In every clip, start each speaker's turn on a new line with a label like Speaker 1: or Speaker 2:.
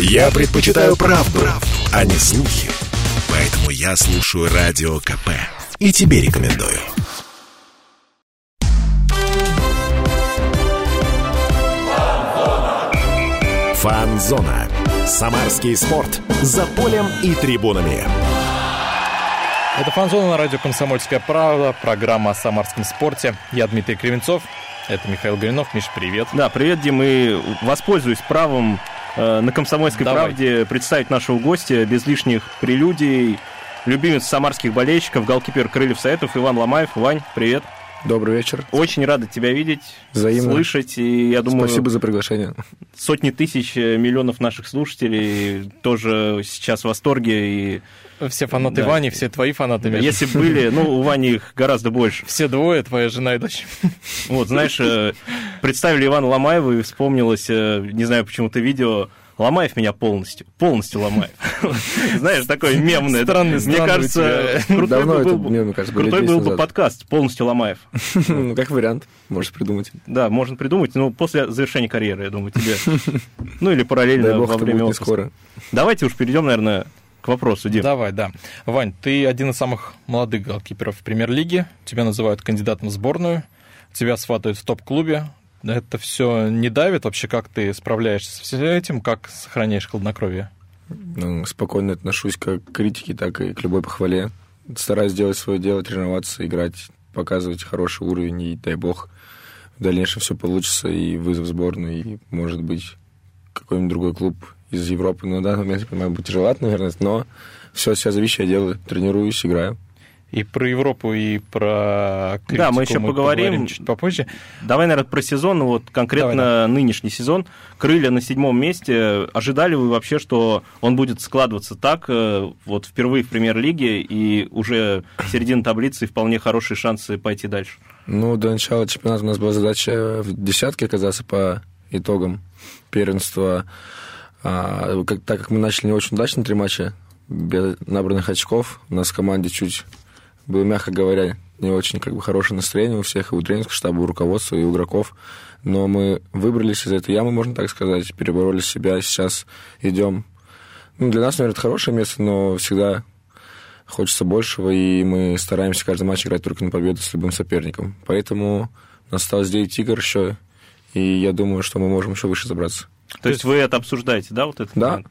Speaker 1: Я предпочитаю правду, правду, а не слухи. Поэтому я слушаю Радио КП. И тебе рекомендую. Фанзона. Самарский спорт. За полем и трибунами.
Speaker 2: Это «Фанзона» на радио «Комсомольская правда», программа о самарском спорте. Я Дмитрий Кривенцов, это Михаил Горинов. Миш, привет.
Speaker 3: Да, привет, Дим, и воспользуюсь правом на «Комсомольской
Speaker 2: Давай.
Speaker 3: правде» представить нашего гостя без лишних прелюдий. Любимец самарских болельщиков, голкипер Крыльев Советов Иван Ломаев. Вань, привет.
Speaker 4: Добрый вечер.
Speaker 3: Очень рада тебя видеть,
Speaker 4: Взаимно.
Speaker 3: слышать. И я думаю,
Speaker 4: Спасибо за приглашение.
Speaker 3: сотни тысяч, э, миллионов наших слушателей тоже сейчас в восторге. И
Speaker 2: Все фанаты
Speaker 3: Да.
Speaker 2: Вани, все твои фанаты, Миш.
Speaker 3: если бы были, ну, у Вани их гораздо больше.
Speaker 2: Все двое, твоя жена и дочь.
Speaker 3: Вот, знаешь, э, представили Ивана Ломаева, и вспомнилось, э, не знаю, почему-то видео, Ломаев меня полностью, полностью Ломаев. Знаешь, такое мемное.
Speaker 2: Странный,
Speaker 3: Мне кажется, крутой
Speaker 4: Давно
Speaker 3: бы
Speaker 4: это,
Speaker 3: был крутой был
Speaker 4: 10
Speaker 3: бы подкаст «Полностью Ломаев».
Speaker 4: Ну, как вариант, можешь придумать.
Speaker 3: Да, можно придумать, но после завершения карьеры, я думаю, тебе. Ну, или параллельно
Speaker 4: Дай бог,
Speaker 3: во
Speaker 4: это
Speaker 3: время
Speaker 4: будет не
Speaker 3: отпуска.
Speaker 4: скоро.
Speaker 3: Давайте уж перейдем, наверное, к вопросу, Дим.
Speaker 2: Давай, да. Вань, ты один из самых молодых голкиперов в премьер-лиге. Тебя называют кандидатом в сборную. Тебя сватают в топ-клубе. Это все не давит? Вообще, как ты справляешься с всем этим? Как сохраняешь хладнокровие?
Speaker 4: Ну, спокойно отношусь как к критике, так и к любой похвале. Стараюсь делать свое дело, тренироваться, играть, показывать хороший уровень, и дай бог, в дальнейшем все получится, и вызов в сборную, и, может быть, какой-нибудь другой клуб из Европы. Но на данный момент, я понимаю, будет тяжеловато, наверное, но все себя зависит, я делаю, тренируюсь, играю.
Speaker 2: И про Европу, и про критику
Speaker 3: Да, мы еще поговорим.
Speaker 2: чуть попозже.
Speaker 3: Давай, наверное, про сезон, вот конкретно
Speaker 2: Давай,
Speaker 3: нынешний сезон. Крылья на седьмом месте. Ожидали вы вообще, что он будет складываться так, э, вот впервые в премьер-лиге, и уже середина таблицы, и вполне хорошие шансы пойти дальше?
Speaker 4: Ну, до начала чемпионата у нас была задача в десятке оказаться по итогам первенства. А, как- так как мы начали не очень удачно три матча, без набранных очков, у нас в команде чуть было, мягко говоря, не очень как бы хорошее настроение у всех, и у тренерского штаба, и у руководства, и у игроков. Но мы выбрались из этой ямы, можно так сказать, перебороли себя, сейчас идем. Ну, для нас, наверное, это хорошее место, но всегда хочется большего, и мы стараемся каждый матч играть только на победу с любым соперником. Поэтому у нас осталось 9 игр еще, и я думаю, что мы можем еще выше забраться.
Speaker 3: То есть вы это обсуждаете, да, вот это?
Speaker 4: Да.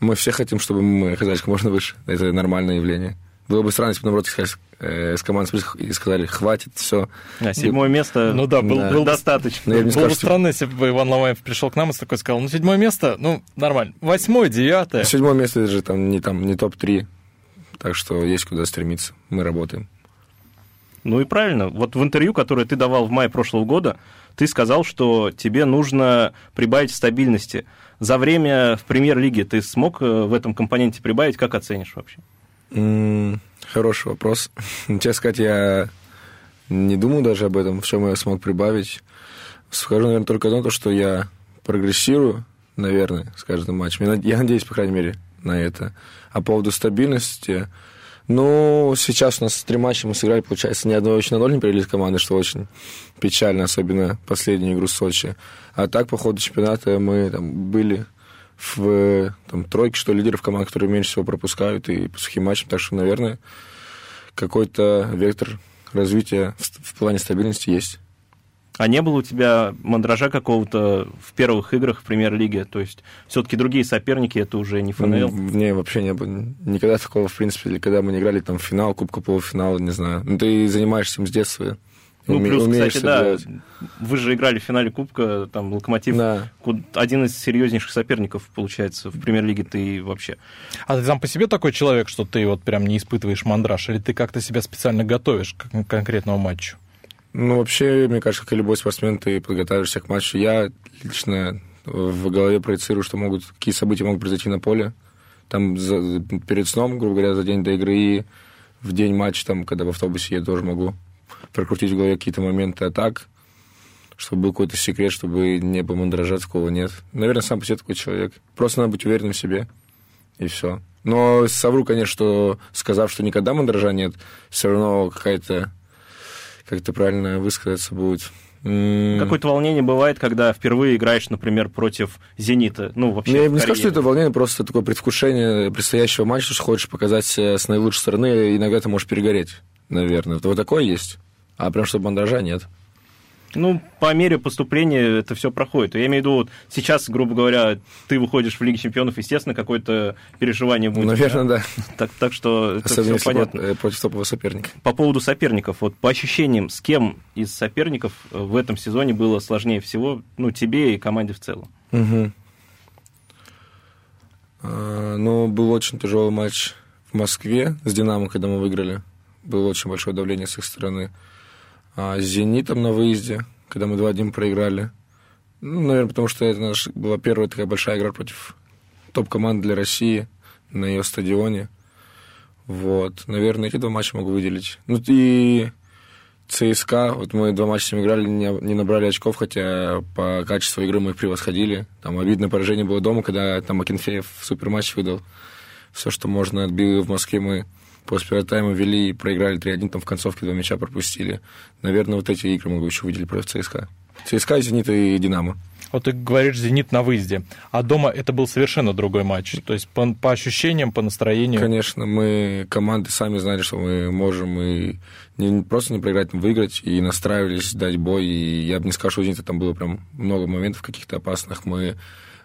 Speaker 4: Мы все хотим, чтобы мы оказались как можно выше. Это нормальное явление. Было бы странно, если бы, наоборот, сказали, э, с командой и сказали, хватит, все.
Speaker 3: А, седьмое место
Speaker 2: Ну да, был,
Speaker 4: Да.
Speaker 2: был
Speaker 3: достаточно.
Speaker 4: Но я бы
Speaker 2: Было
Speaker 4: сказал,
Speaker 2: бы
Speaker 4: что
Speaker 2: странно, если бы Иван Ломаев пришел к нам и такой сказал, ну, седьмое место, ну, нормально. Восьмое, девятое.
Speaker 4: седьмое место это же там не, там, не топ-3. Так что есть куда стремиться. Мы работаем.
Speaker 3: Ну и правильно. Вот в интервью, которое ты давал в мае прошлого года, ты сказал, что тебе нужно прибавить стабильности. За время в премьер-лиге ты смог э, в этом компоненте прибавить? Как оценишь вообще?
Speaker 4: Хороший вопрос. Честно сказать, я не думаю даже об этом, в чем я смог прибавить. Скажу, наверное, только одно, то, что я прогрессирую, наверное, с каждым матчем. Я надеюсь, по крайней мере, на это. А по поводу стабильности, ну, сейчас у нас три матча мы сыграли, получается, ни одной очень на ноль не привели команды, что очень печально, особенно последнюю игру в Сочи. А так, по ходу чемпионата мы там были в там, тройке, что ли, лидеров команд, которые меньше всего пропускают, и по сухим матчам. Так что, наверное, какой-то вектор развития в, в плане стабильности есть.
Speaker 3: А не было у тебя мандража какого-то в первых играх в премьер-лиге? То есть все-таки другие соперники, это уже не ФНЛ?
Speaker 4: Не, вообще не было. Никогда такого, в принципе, или когда мы не играли там в финал, кубка полуфинала, не знаю. Ну, ты занимаешься им с детства.
Speaker 3: Ну,
Speaker 4: уме-
Speaker 3: плюс,
Speaker 4: умеешь
Speaker 3: кстати, да,
Speaker 4: делать.
Speaker 3: вы же играли в финале Кубка, там, Локомотив,
Speaker 4: Да.
Speaker 3: один из серьезнейших соперников, получается, в премьер-лиге ты вообще.
Speaker 2: А ты сам по себе такой человек, что ты вот прям не испытываешь мандраж, или ты как-то себя специально готовишь к конкретному матчу?
Speaker 4: Ну, вообще, мне кажется, как и любой спортсмен, ты подготавливаешься к матчу. Я лично в голове проецирую, что могут, какие события могут произойти на поле. Там за- перед сном, грубо говоря, за день до игры и в день матча, там, когда в автобусе я тоже могу прокрутить в голове какие-то моменты. А так, чтобы был какой-то секрет, чтобы не было мандража, такого нет. Наверное, сам по себе такой человек. Просто надо быть уверенным в себе, и все. Но совру, конечно, что сказав, что никогда мандража нет, все равно какая-то как это правильно высказаться будет,
Speaker 3: Какое-то волнение бывает, когда впервые играешь, например, против «Зенита». Ну, вообще,
Speaker 4: Ну, я
Speaker 3: в
Speaker 4: не скажу, что это волнение, просто такое предвкушение предстоящего матча, что хочешь показать с наилучшей стороны, и иногда ты можешь перегореть, наверное. Вот такое есть. А прям чтобы мандража нет.
Speaker 3: Ну, по мере поступления это все проходит. Я имею в виду, вот сейчас, грубо говоря, ты выходишь в Лиге Чемпионов, естественно, какое-то переживание будет.
Speaker 4: Наверное, да.
Speaker 3: Так, так что это
Speaker 4: Особенно
Speaker 3: все понятно.
Speaker 4: э, против топового соперника.
Speaker 3: По поводу соперников, вот по ощущениям, с кем из соперников э, в этом сезоне было сложнее всего, ну, тебе и команде в целом?
Speaker 4: А, Ну, был очень тяжелый матч в Москве с «Динамо», когда мы выиграли. Было очень большое давление с их стороны. А с «Зенитом» на выезде, когда мы 2-1 проиграли. Ну, наверное, потому что это наша была первая такая большая игра против топ-команды для России на ее стадионе. Вот. Наверное, эти два матча могу выделить. Ну, и ЦСКА, вот мы два матча с ними играли, не, не набрали очков, хотя по качеству игры мы их превосходили. Там обидное поражение было дома, когда там Акинфеев суперматч выдал. Все, что можно, отбил в Москве мы после первого тайма вели и проиграли 3-1, там в концовке два мяча пропустили. Наверное, вот эти игры могу еще выделить против ЦСКА. ЦСКА, Зенит и Динамо.
Speaker 2: Вот ты говоришь «Зенит» на выезде, а дома это был совершенно другой матч. То есть по, по ощущениям, по настроению.
Speaker 4: Конечно, мы команды сами знали, что мы можем и не, просто не проиграть, но выиграть, и настраивались дать бой. И я бы не сказал, что у «Зенита» там было прям много моментов каких-то опасных. Мы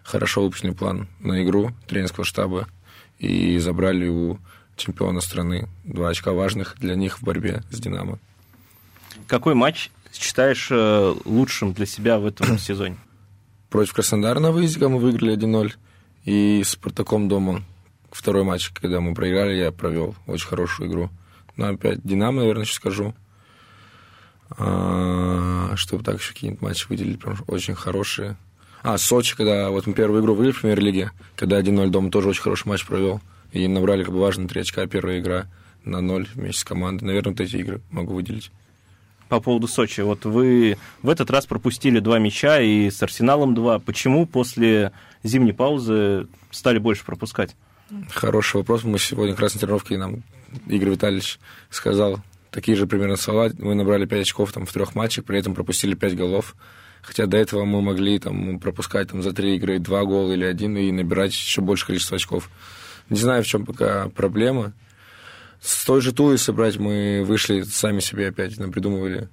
Speaker 4: хорошо выпустили план на игру тренерского штаба и забрали у чемпиона страны два очка важных для них в борьбе с «Динамо».
Speaker 3: Какой матч считаешь э, лучшим для себя в этом сезоне?
Speaker 4: Против Краснодара на выезде, мы выиграли 1-0, и с «Спартаком» дома второй матч, когда мы проиграли, я провел очень хорошую игру. Ну, опять «Динамо», наверное, еще скажу. А, чтобы так еще какие-нибудь матчи выделить, прям очень хорошие. А, Сочи, когда вот мы первую игру выиграли в премьер-лиге, когда 1-0 дома тоже очень хороший матч провел. И набрали как бы важные три очка, первая игра на ноль вместе с командой. Наверное, вот эти игры могу выделить.
Speaker 3: По поводу Сочи. Вот вы в этот раз пропустили два мяча и с Арсеналом два. Почему после зимней паузы стали больше пропускать?
Speaker 4: Хороший вопрос. Мы сегодня как раз на тренировке нам Игорь Витальевич сказал такие же примерно слова. Мы набрали 5 очков там, в трех матчах, при этом пропустили 5 голов. Хотя до этого мы могли там, пропускать там, за три игры два гола или один и набирать еще больше количество очков. Не знаю, в чем пока проблема. С той же Тулой собрать мы вышли, сами себе опять придумывали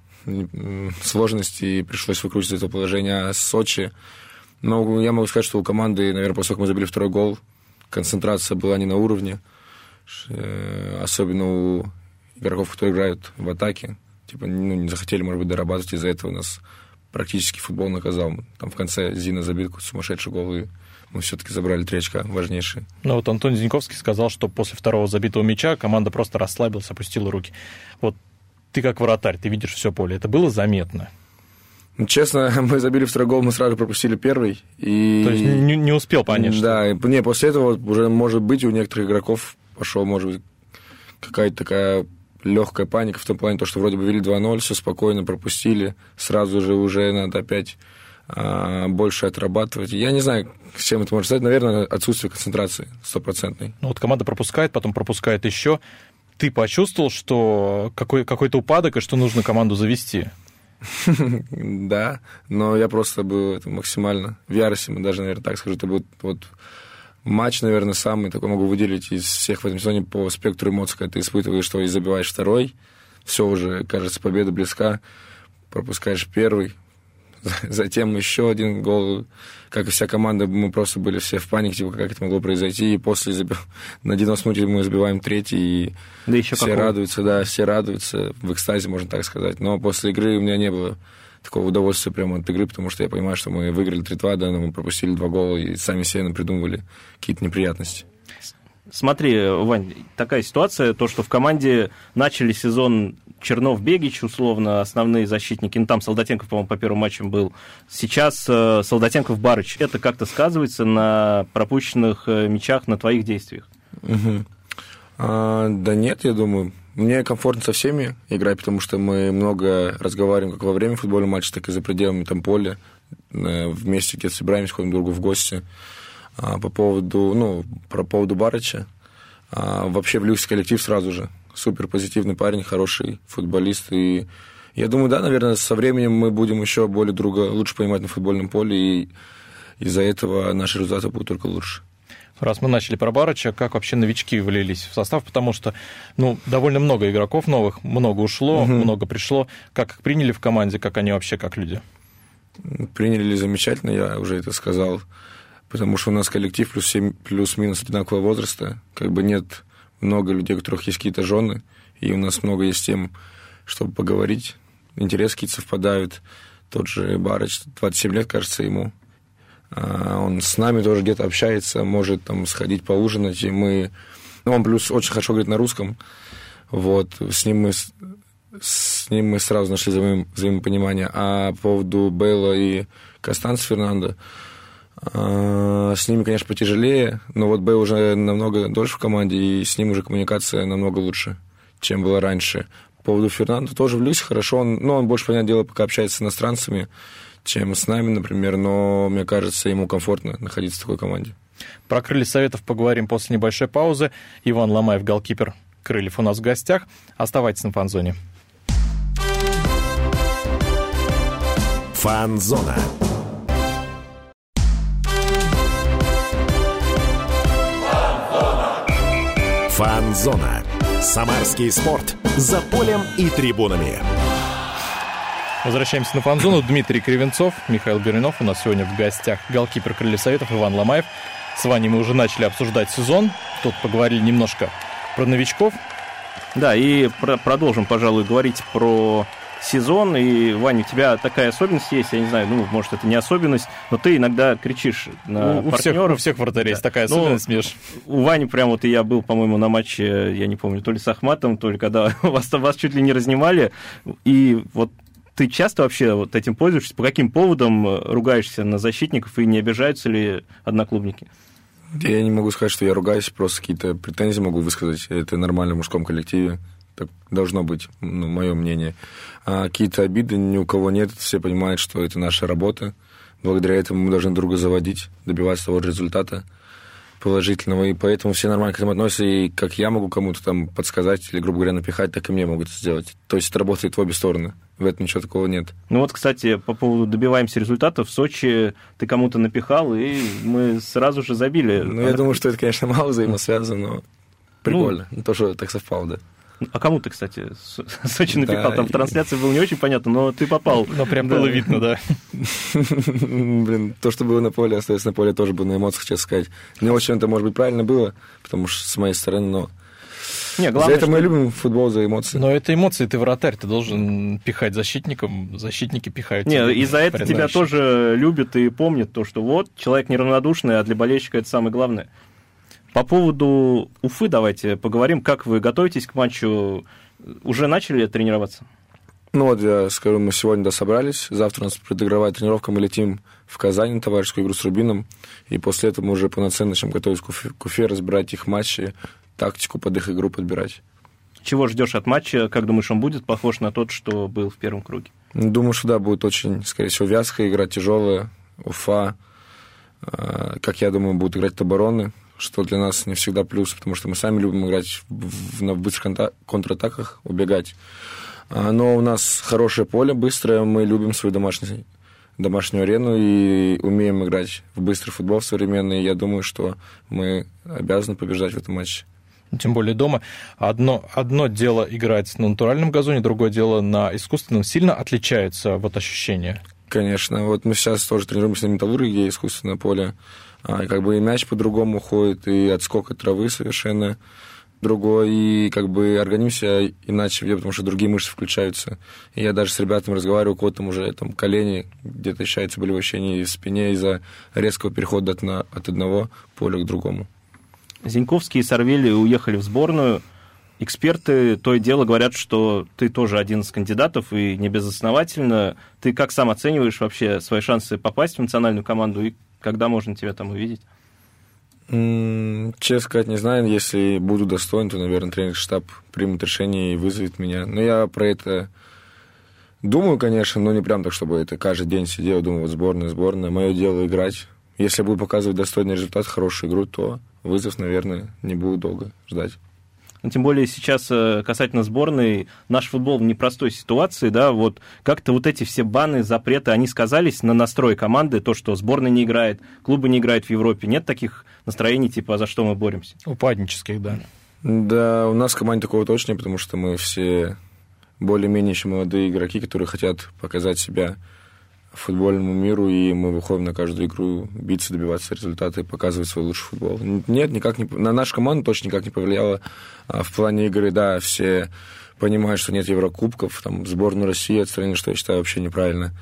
Speaker 4: сложности, и пришлось выкручивать это положение. А Сочи, ну, я могу сказать, что у команды, наверное, после того, как мы забили второй гол, концентрация была не на уровне, э, особенно у игроков, которые играют в атаке. Типа, ну, не захотели, может быть, дорабатывать, из-за этого нас практически футбол наказал. Там в конце Зина забил какой-то сумасшедший гол, и мы все-таки забрали три очка важнейшие.
Speaker 2: Ну вот Антон Зиньковский сказал, что после второго забитого мяча команда просто расслабилась, опустила руки. Вот ты как вратарь, ты видишь все поле. Это было заметно.
Speaker 4: Ну, честно, мы забили второй гол, мы сразу пропустили первый. И...
Speaker 2: То есть не, не успел понять, что...
Speaker 4: Да, и, не, после этого уже, может быть, у некоторых игроков пошел, может быть, какая-то такая легкая паника в том плане, то, что вроде бы вели 2-0, все спокойно пропустили, сразу же уже надо опять больше отрабатывать. Я не знаю, с чем это может стать. Наверное, отсутствие концентрации стопроцентной.
Speaker 2: Ну вот команда пропускает, потом пропускает еще. Ты почувствовал, что какой, какой-то упадок и что нужно команду завести?
Speaker 4: Да, но я просто был это, максимально в ярости, даже, наверное, так скажу. Это был вот матч, наверное, самый такой могу выделить из всех в этом сезоне по спектру эмоций, когда ты испытываешь, что и забиваешь второй, все уже, кажется, победа близка, пропускаешь первый, затем еще один гол. Как и вся команда, мы просто были все в панике, типа, как это могло произойти. И после заби- на 90 минуте мы забиваем третий, и
Speaker 3: Да еще
Speaker 4: все радуются, да, все радуются, в экстазе, можно так сказать. Но после игры у меня не было такого удовольствия прямо от игры, потому что я понимаю, что мы выиграли 3-2, да, но мы пропустили два гола и сами себе напридумывали какие-то неприятности.
Speaker 3: Смотри, Вань, такая ситуация, то, что в команде начали сезон Чернов, Бегич, условно, основные защитники, ну, там Солдатенков, по-моему, по первым матчам был, сейчас э, Солдатенков, Барыч. Это как-то сказывается на пропущенных э, мячах, на твоих действиях?
Speaker 4: Мгм. А, да нет, я думаю. Мне комфортно со всеми играть, потому что мы много разговариваем как во время футбольного матча, так и за пределами там поля. Э, Вместе где-то собираемся, ходим друг другу в гости. А, по поводу, ну, про поводу Барыча. А, вообще влюбился в коллектив сразу же. Супер позитивный парень, хороший футболист. И Я думаю, да, наверное, со временем мы будем еще более друга лучше понимать на футбольном поле, и из-за этого наши результаты будут только лучше.
Speaker 2: Раз мы начали про Барыча, как вообще новички влились в состав? Потому что, ну, довольно много игроков новых, много ушло, угу. много пришло. Как их приняли в команде, как они вообще, как люди?
Speaker 4: Приняли замечательно, я уже это сказал. Потому что у нас коллектив плюс плюс-минус одинакового возраста. Как бы нет много людей, у которых есть какие-то жены, и у нас много есть тем, чтобы поговорить. Интересы какие-то совпадают. Тот же Барыч, 27 лет, кажется, ему. А, он с нами тоже где-то общается, может там сходить поужинать, и мы... Ну, он плюс очень хорошо говорит на русском. Вот, с ним мы, с ним мы сразу нашли взаим, взаимопонимание. А по поводу Бейла и Костанца Фернандо, с ними, конечно, потяжелее, но вот Бейл уже намного дольше в команде, и с ним уже коммуникация намного лучше, чем было раньше. По поводу Фернандо тоже влюсь хорошо, он, ну, он больше, понятное дело, пока общается с иностранцами, чем с нами, например, но мне кажется, ему комфортно находиться в такой команде.
Speaker 2: Про крылья советов поговорим после небольшой паузы. Иван Ломаев, голкипер Крыльев у нас в гостях. Оставайтесь на фанзоне.
Speaker 1: Фанзона. Фанзона. Самарский спорт. За полем и трибунами.
Speaker 2: Возвращаемся на фанзону. Дмитрий Кривенцов, Михаил Беринов. У нас сегодня в гостях голкипер Крылья Советов Иван Ломаев. С вами мы уже начали обсуждать сезон. Тут поговорили немножко про новичков.
Speaker 3: Да, и про продолжим, пожалуй, говорить про сезон. И, Ваня, у тебя такая особенность есть, я не знаю, ну, может, это не особенность, но ты иногда кричишь на
Speaker 2: у, партнеров. У всех, у всех вратарей да. есть такая ну, особенность, ну, Миш.
Speaker 3: У Вани прям вот и я был, по-моему, на матче, я не помню, то ли с Ахматом, то ли когда вас, вас чуть ли не разнимали, и вот ты часто вообще вот этим пользуешься? По каким поводам э, ругаешься на защитников и не обижаются ли одноклубники?
Speaker 4: Я не могу сказать, что я ругаюсь, просто какие-то претензии могу высказать. Это нормально в мужском коллективе. Так должно быть, ну, мое мнение. А какие-то обиды ни у кого нет. Все понимают, что это наша работа. Благодаря этому мы должны друга заводить, добиваться того же результата положительного, и поэтому все нормально к этому относятся, и как я могу кому-то там подсказать или, грубо говоря, напихать, так и мне могут это сделать. То есть это работает в обе стороны. В этом ничего такого нет.
Speaker 3: Ну вот, кстати, по поводу добиваемся результатов, в Сочи ты кому-то напихал, и мы сразу же забили.
Speaker 4: Ну, я думаю, что это, конечно, мало взаимосвязано, но прикольно. Ну, то, что так совпало, да.
Speaker 3: А кому ты, кстати, Сочи напихал? Да, Там в трансляции было не очень понятно, но ты попал.
Speaker 2: Но прям было видно, да.
Speaker 4: Блин, то, что было на поле, остается на поле, тоже было на эмоциях, честно сказать. Не очень это, может быть, правильно было, потому что с моей стороны, но... Не, главное, за это что... мы любим футбол, за эмоции.
Speaker 2: Но это эмоции, ты вратарь, ты должен пихать защитникам, защитники пихают.
Speaker 3: Не, и за это тебя тоже любят и помнят, то, что вот, человек неравнодушный, а для болельщика это самое главное. По поводу Уфы давайте поговорим. Как вы готовитесь к матчу? Уже начали тренироваться?
Speaker 4: Ну вот, я скажу, мы сегодня да, собрались. Завтра у нас предыгровая тренировка. Мы летим в Казань на товарищескую игру с Рубином. И после этого мы уже полноценно начнем готовить к Уфе, к Уфе, разбирать их матчи, тактику под их игру подбирать.
Speaker 3: Чего ждешь от матча? Как думаешь, он будет похож на тот, что был в первом круге?
Speaker 4: Думаю, что да, будет очень, скорее всего, вязкая игра, тяжелая. Уфа, э, как я думаю, будут играть обороны что для нас не всегда плюс, потому что мы сами любим играть в, на быстрых контратаках, убегать. А, но у нас хорошее поле, быстрое, мы любим свою домашнюю, домашнюю арену и умеем играть в быстрый футбол современный. Я думаю, что мы обязаны побеждать в этом матче.
Speaker 2: Тем более дома. Одно, одно дело играть на натуральном газоне, другое дело на искусственном. Сильно отличается вот ощущение?
Speaker 4: Конечно. Вот мы сейчас тоже тренируемся на металлургии, искусственное поле. А, как бы и мяч по-другому ходит, и отскок от травы совершенно другой, и как бы организм себя иначе ведет, потому что другие мышцы включаются. И я даже с ребятами разговариваю, у кого-то там уже там колени, где-то ощущаются болевые ощущения в спине из-за резкого перехода от, на, от одного поля к другому.
Speaker 3: Зиньковский и Сорвели уехали в сборную. Эксперты то и дело говорят, что ты тоже один из кандидатов, и не безосновательно. Ты как сам оцениваешь вообще свои шансы попасть в национальную команду, и когда можно тебя там увидеть?
Speaker 4: Честно сказать, не знаю. Если буду достоин, то, наверное, тренер штаб примет решение и вызовет меня. Но я про это думаю, конечно, но не прям так, чтобы это каждый день сидел, думал, вот сборная, сборная. Мое дело играть. Если буду показывать достойный результат, хорошую игру, то вызов, наверное, не буду долго ждать.
Speaker 3: Но тем более сейчас э, касательно сборной, наш футбол в непростой ситуации, да, вот как-то вот эти все баны, запреты, они сказались на настрой команды, то, что сборная не играет, клубы не играют в Европе, нет таких настроений, типа, за что мы боремся?
Speaker 2: Упаднических, да.
Speaker 4: Да, у нас в команде такого точно, потому что мы все более-менее еще молодые игроки, которые хотят показать себя футбольному миру, и мы выходим на каждую игру биться, добиваться результата и показывать свой лучший футбол. Нет, никак не... На нашу команду точно никак не повлияло. А в плане игры, да, все понимают, что нет Еврокубков, там, сборную России отстранили, что я считаю вообще неправильно.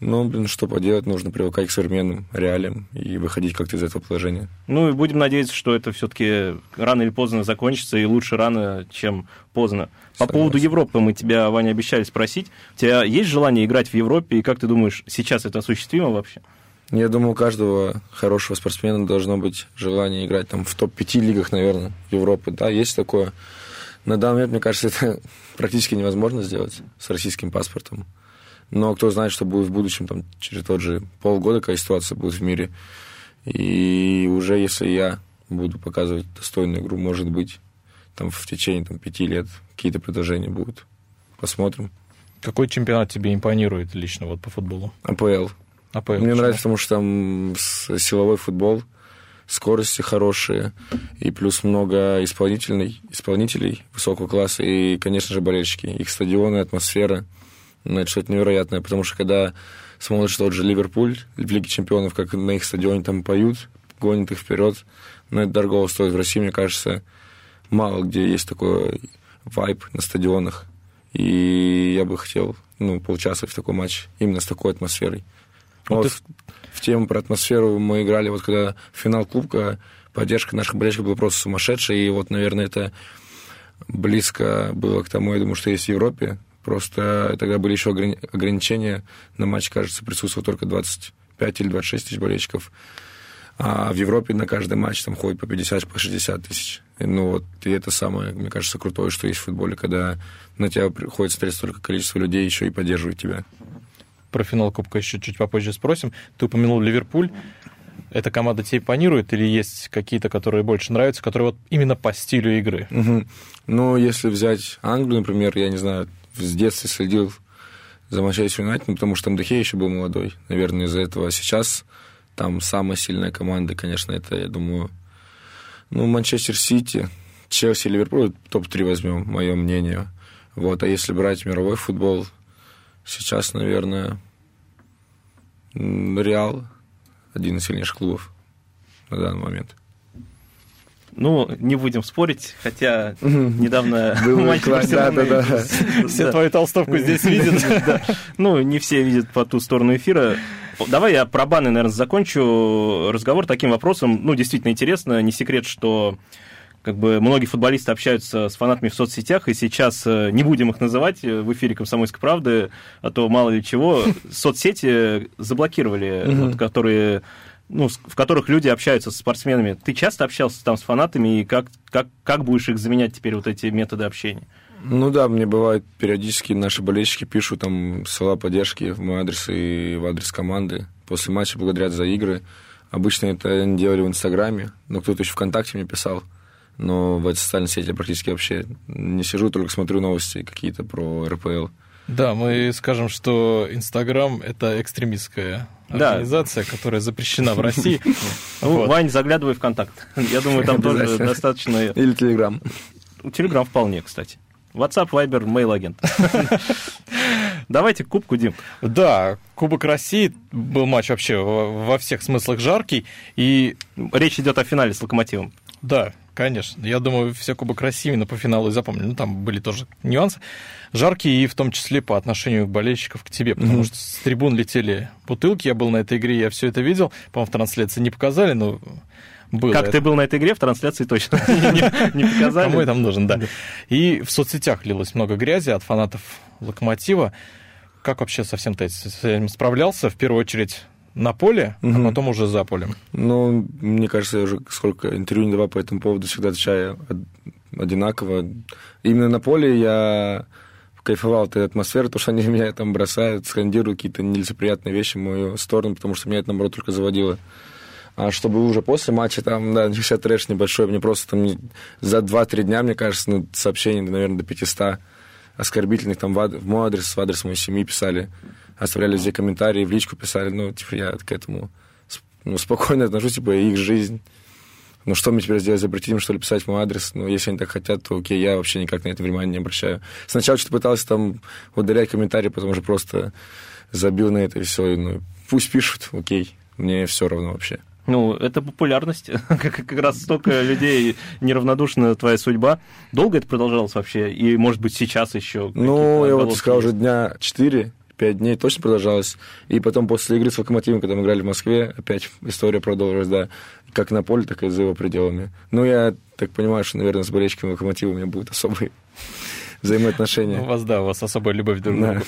Speaker 4: Но, блин, что поделать, нужно привыкать к современным реалиям и выходить как-то из этого положения.
Speaker 3: Ну и будем надеяться, что это все-таки рано или поздно закончится, и лучше рано, чем поздно. По Согласен. поводу Европы мы тебя, Ваня, обещали спросить. У тебя есть желание играть в Европе, и как ты думаешь, сейчас это осуществимо вообще?
Speaker 4: Я думаю, у каждого хорошего спортсмена должно быть желание играть там в топ-5 лигах, наверное, Европы. Да, есть такое. На данный момент, мне кажется, это практически невозможно сделать с российским паспортом. Но кто знает, что будет в будущем, там, через тот же полгода, какая ситуация будет в мире. И уже если я буду показывать достойную игру, может быть, там в течение там, пяти лет какие-то предложения будут. Посмотрим.
Speaker 2: Какой чемпионат тебе импонирует лично вот по футболу?
Speaker 4: АПЛ.
Speaker 2: АПЛ.
Speaker 4: Мне нравится, потому что там силовой футбол, скорости хорошие, и плюс много исполнительный, исполнителей высокого класса, и, конечно же, болельщики. Их стадионы, атмосфера – это что-то невероятное, потому что когда смотришь тот же Ливерпуль в Лиге Чемпионов, как на их стадионе там поют, гонят их вперед, но это дорого стоит. В России, мне кажется, мало где есть такой вайб на стадионах. И я бы хотел ну, поучаствовать в такой матч именно с такой атмосферой. Вот, вот в, в тему про атмосферу мы играли, вот когда финал Кубка, поддержка наших болельщиков была просто сумасшедшая, и вот, наверное, это близко было к тому, я думаю, что есть в Европе, Просто тогда были еще ограничения. На матч, кажется, присутствовало только 25 или 26 тысяч болельщиков. А в Европе на каждый матч там ходит по 50, по 60 тысяч. Ну вот, и это самое, мне кажется, крутое, что есть в футболе, когда на тебя приходит смотреть столько количества людей, еще и поддерживает тебя.
Speaker 2: Про финал Кубка еще чуть попозже спросим. Ты упомянул Ливерпуль. Эта команда тебе импонирует или есть какие-то, которые больше нравятся, которые вот именно по стилю игры?
Speaker 4: Угу. Ну, если взять Англию, например, я не знаю, с детства следил за Манчестер Юнайтед, ну, потому что там Дехе еще был молодой, наверное, из-за этого. А сейчас там самая сильная команда, конечно, это, я думаю, ну, Манчестер Сити, Челси, Ливерпуль, топ-3 возьмем, мое мнение. Вот, а если брать мировой футбол, сейчас, наверное, Реал один из сильнейших клубов на данный момент.
Speaker 3: Ну, не будем спорить, хотя недавно матч
Speaker 2: да. Все твою толстовку здесь видят.
Speaker 3: Ну, не все видят по ту сторону эфира. Давай я про баны, наверное, закончу разговор таким вопросом. Ну, действительно интересно. Не секрет, что как бы многие футболисты общаются с фанатами в соцсетях, и сейчас э, не будем их называть в эфире «Комсомольской правды», а то мало ли чего. Соцсети заблокировали, вот, которые ну, в которых люди общаются с спортсменами. Ты часто общался там с фанатами, и как, как, как будешь их заменять теперь, вот эти методы общения?
Speaker 4: Ну да, мне бывает периодически наши болельщики пишут там слова поддержки в мой адрес и в адрес команды. После матча благодарят за игры. Обычно это они делали в Инстаграме, но кто-то еще ВКонтакте мне писал. Но в этой социальной сети я практически вообще не сижу, только смотрю новости какие-то про РПЛ.
Speaker 2: Да, мы скажем, что Инстаграм — это экстремистская да. организация, которая запрещена в России.
Speaker 3: Ну, Вань, заглядывай в контакт. Я думаю, там тоже достаточно...
Speaker 4: Или Телеграм.
Speaker 3: Телеграм вполне, кстати. WhatsApp, Viber, Mail агент. Давайте к Кубку, Дим.
Speaker 2: Да, Кубок России был матч вообще во всех смыслах жаркий. И
Speaker 3: речь идет о финале с Локомотивом.
Speaker 2: Да, конечно. Я думаю, все Кубок России именно по финалу и запомнили. Ну, там были тоже нюансы жаркий, и в том числе по отношению болельщиков к тебе, потому mm-hmm. что с трибун летели бутылки, я был на этой игре, я все это видел, по-моему, в трансляции не показали, но было
Speaker 3: как это. ты был на этой игре, в трансляции точно не показали.
Speaker 2: Кому я там нужен, да. И в соцсетях лилось много грязи от фанатов «Локомотива». Как вообще со всем этим справлялся? В первую очередь на поле, угу. а потом уже за полем.
Speaker 4: Ну, мне кажется, я уже сколько интервью не давал по этому поводу, всегда отвечаю одинаково. Именно на поле я кайфовал от этой атмосферы, то, что они меня там бросают, скандируют какие-то нелицеприятные вещи в мою сторону, потому что меня это, наоборот, только заводило. А чтобы уже после матча там, да, начался трэш небольшой, мне просто там за 2-3 дня, мне кажется, ну, сообщений, наверное, до 500 оскорбительных там в, ад- в мой адрес, в адрес моей семьи писали, оставляли везде комментарии, в личку писали, ну, типа, я к этому ну, спокойно отношусь, типа, их жизнь. Ну, что мне теперь сделать, запретить им, что ли, писать мой адрес? Ну, если они так хотят, то окей, я вообще никак на это внимание не обращаю. Сначала что-то пытался там удалять комментарии, потом уже просто забил на это и все. Ну, пусть пишут, окей, мне все равно вообще.
Speaker 3: Ну, это популярность. как, как раз столько людей неравнодушна твоя судьба. Долго это продолжалось вообще? И, может быть, сейчас еще?
Speaker 4: Ну, я вот сказал, уже дня 4 5 дней точно продолжалось. И потом после игры с Локомотивом, когда мы играли в Москве, опять история продолжилась, да, как на поле, так и за его пределами. Ну, я так понимаю, что, наверное, с болельщиками Локомотива у меня будут особые взаимоотношения.
Speaker 2: У вас, да, у вас особая любовь друг к другу.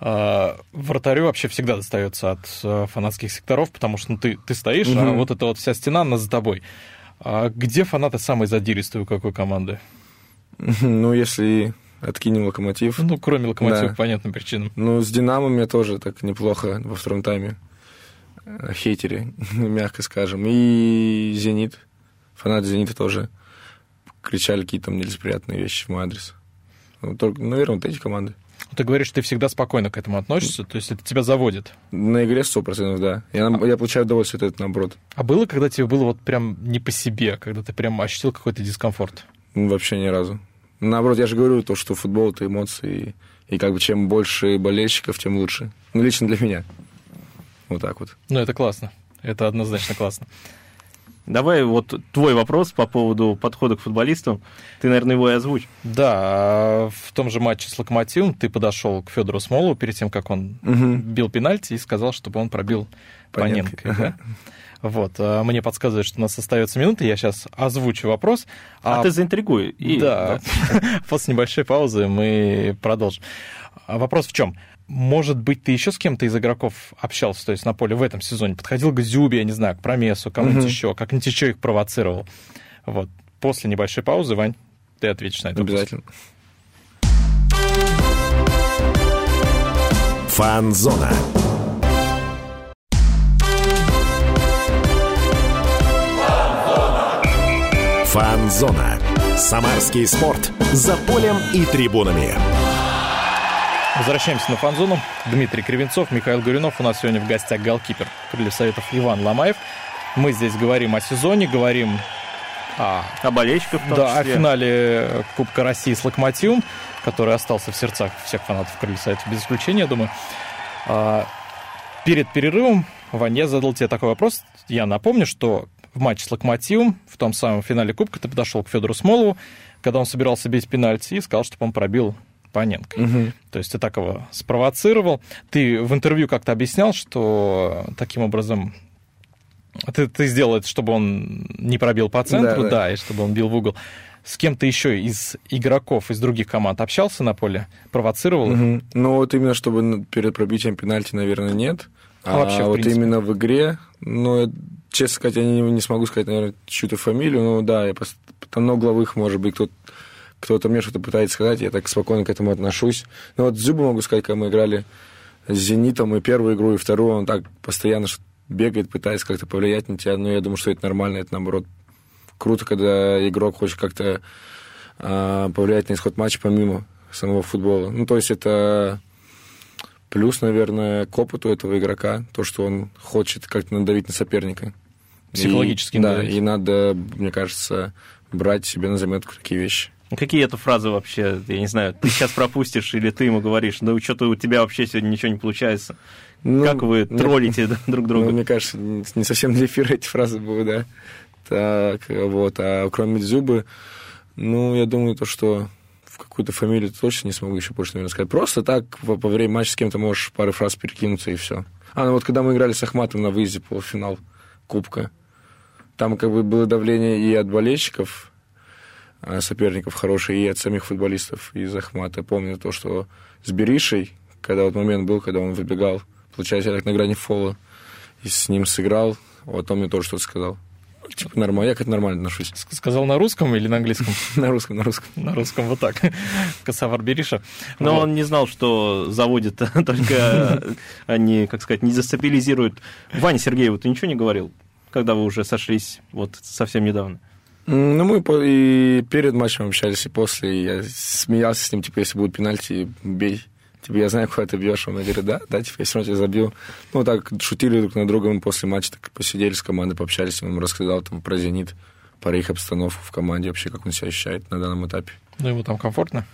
Speaker 2: А, Вратарю вообще всегда достается от а, фанатских секторов, потому что ну, ты, ты стоишь, а
Speaker 4: Мгм.
Speaker 2: вот эта вот вся стена, она за тобой. А где фанаты самые задиристые у какой команды?
Speaker 4: Ну, если откинем Локомотив,
Speaker 2: Ну, кроме локомотива,
Speaker 4: Да.
Speaker 2: по понятным причинам.
Speaker 4: Ну, с Динамо мне тоже так неплохо во втором тайме. Э, Хейтеры, мягко скажем. И Зенит. Фанаты Зенита тоже кричали какие-то нелицеприятные вещи в мой адрес. Ну, только, наверное, вот эти команды.
Speaker 2: Ты говоришь, ты всегда спокойно к этому относишься, то есть это тебя заводит.
Speaker 4: На игре 100%, да. Я, нам- я получаю удовольствие от этого, наоборот.
Speaker 2: А было, когда тебе было вот прям не по себе, когда ты прям ощутил какой-то дискомфорт?
Speaker 4: Ну, Вообще ни разу. Наоборот, я же говорю то, что футбол — это эмоции. И, как бы чем больше болельщиков, тем лучше. Ну, лично для меня. Вот так вот.
Speaker 2: Ну, это классно. Это однозначно классно.
Speaker 3: Давай вот твой вопрос по поводу подхода к футболистам. Ты, наверное, его и озвучь.
Speaker 2: Да, а в том же матче с Локомотивом ты подошел к Федору Смолову перед тем, как он
Speaker 4: Мгм.
Speaker 2: бил пенальти и сказал, чтобы он пробил
Speaker 4: Паненкой.
Speaker 2: Паненкой. да? Вот, а мне подсказывает, что у нас остается минута, я сейчас озвучу вопрос.
Speaker 3: А, ты заинтригуй. И-
Speaker 2: Да, после небольшой паузы мы продолжим. А Вопрос в чем? Может быть, ты еще с кем-то из игроков общался, то есть на поле в этом сезоне? Подходил к Зюбе, я не знаю, к Промесу, кому-нибудь еще, как-нибудь еще их провоцировал. Вот. После небольшой паузы, Вань, ты ответишь на это.
Speaker 4: Обязательно.
Speaker 1: Фанзона. Фанзона. Самарский спорт. За полем и трибунами.
Speaker 2: Возвращаемся на фан-зону. Дмитрий Кривенцов, Михаил Горюнов. У нас сегодня в гостях голкипер Крыльев Советов Иван Ломаев. Мы здесь говорим о сезоне, говорим о,
Speaker 3: болельщиков в том
Speaker 2: да, о
Speaker 3: числе.
Speaker 2: финале Кубка России с Локомотивом, который остался в сердцах всех фанатов Крыльев Советов, без исключения, я думаю. А, перед перерывом, Вань, я задал тебе такой вопрос. Я напомню, что в матче с Локомотивом, в том самом финале Кубка, ты подошел к Федору Смолову, когда он собирался бить пенальти, и сказал, чтобы он пробил Паненко.
Speaker 4: Мгм.
Speaker 2: То есть ты так его спровоцировал. Ты в интервью как-то объяснял, что таким образом ты, ты сделал это, чтобы он не пробил по центру,
Speaker 4: Да,
Speaker 2: да,
Speaker 4: да.
Speaker 2: и чтобы он бил в угол. С кем то еще из игроков из других команд общался на поле, провоцировал их?
Speaker 4: Ну, вот именно чтобы перед пробитием пенальти, наверное, нет.
Speaker 2: А вообще, в
Speaker 4: вот
Speaker 2: принципе?
Speaker 4: именно в игре, ну, я, честно сказать, я не, не смогу сказать, наверное, чью-то фамилию, но да, я пос- там на угловых, может быть, кто-то кто-то мне что-то пытается сказать, я так спокойно к этому отношусь. Ну, вот Зюбу могу сказать, когда мы играли с «Зенитом» и первую игру, и вторую, он так постоянно бегает, пытается как-то повлиять на тебя, но я думаю, что это нормально, это, наоборот, круто, когда игрок хочет как-то а, повлиять на исход матча помимо самого футбола. Ну, то есть это плюс, наверное, к опыту этого игрока, то, что он хочет как-то надавить на соперника.
Speaker 2: Психологически
Speaker 4: и, Да,
Speaker 2: надавить.
Speaker 4: и надо, мне кажется, брать себе на заметку такие вещи.
Speaker 3: Какие это фразы вообще? Я не знаю, ты сейчас пропустишь или ты ему говоришь, ну что-то у тебя вообще сегодня ничего не получается.
Speaker 4: Ну,
Speaker 3: как вы
Speaker 4: мне-
Speaker 3: троллите друг
Speaker 4: Ну,
Speaker 3: друга?
Speaker 4: мне кажется, не совсем для эфира эти фразы будут, да. Так, вот. А кроме Дзюбы, ну, я думаю, то, что какую-то фамилию точно не смогу еще больше, наверное, сказать. Просто так во, во время матча с кем-то можешь пару фраз перекинуться, и все. А, ну вот когда мы играли с Ахматом на выезде полуфинал Кубка, там как бы было давление и от болельщиков, а, соперников хорошие, и от самих футболистов из Ахмата. Помню то, что с Беришей, когда вот момент был, когда он выбегал, получается, я так на грани фола, и с ним сыграл, вот он мне тоже что-то сказал. Типа нормально, я к этому нормально отношусь.
Speaker 2: Сказал на русском или на английском?
Speaker 4: На русском, на русском.
Speaker 2: На русском вот так. Косовар Бериша.
Speaker 3: Но он не знал, что заводит только они, как сказать, не дестабилизируют. Ваня Сергееву ты ничего не говорил? когда вы уже сошлись вот совсем недавно?
Speaker 4: Ну, мы и перед матчем общались, и после. Я смеялся с ним, типа, если будет пенальти, бей. Типа, я знаю, куда ты бьешь. Он говорит, да, да, типа, я все равно тебя забью. Ну, так, шутили друг на друга, мы после матча так посидели с командой, пообщались, он ему рассказал там про «Зенит», про их обстановку в команде, вообще, как он себя ощущает на данном этапе.
Speaker 2: Ну, ему там комфортно?